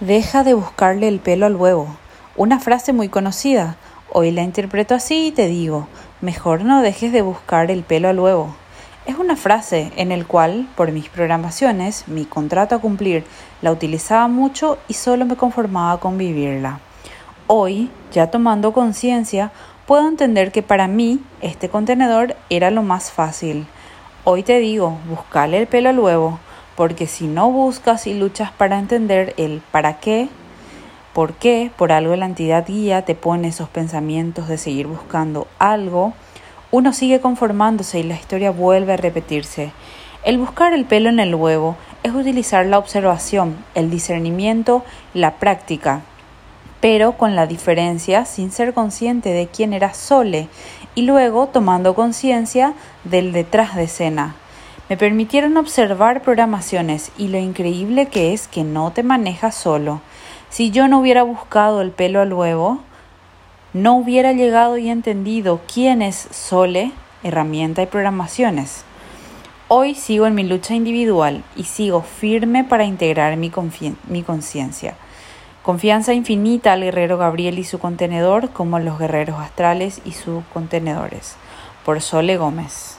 Deja de buscarle el pelo al huevo. Una frase muy conocida. Hoy la interpreto así y te digo, mejor no dejes de buscar el pelo al huevo. Es una frase en el cual, por mis programaciones, mi contrato a cumplir, la utilizaba mucho y solo me conformaba con vivirla. Hoy, ya tomando conciencia, puedo entender que para mí este contenedor era lo más fácil. Hoy te digo, buscale el pelo al huevo, porque si no buscas y luchas para entender el para qué, por qué, por algo la entidad guía te pone esos pensamientos de seguir buscando algo, uno sigue conformándose y la historia vuelve a repetirse. El buscar el pelo en el huevo es utilizar la observación, el discernimiento, la práctica, pero con la diferencia sin ser consciente de quién era Sole y luego tomando conciencia del detrás de escena, me permitieron observar programaciones y lo increíble que es que no te manejas solo. Si yo no hubiera buscado el pelo al huevo, no hubiera llegado y entendido quién es Sole, herramienta y programaciones. Hoy sigo en mi lucha individual y sigo firme para integrar mi, mi conciencia. Confianza infinita al guerrero Gabriel y su contenedor como los guerreros astrales y sus contenedores. Por Sole Gómez.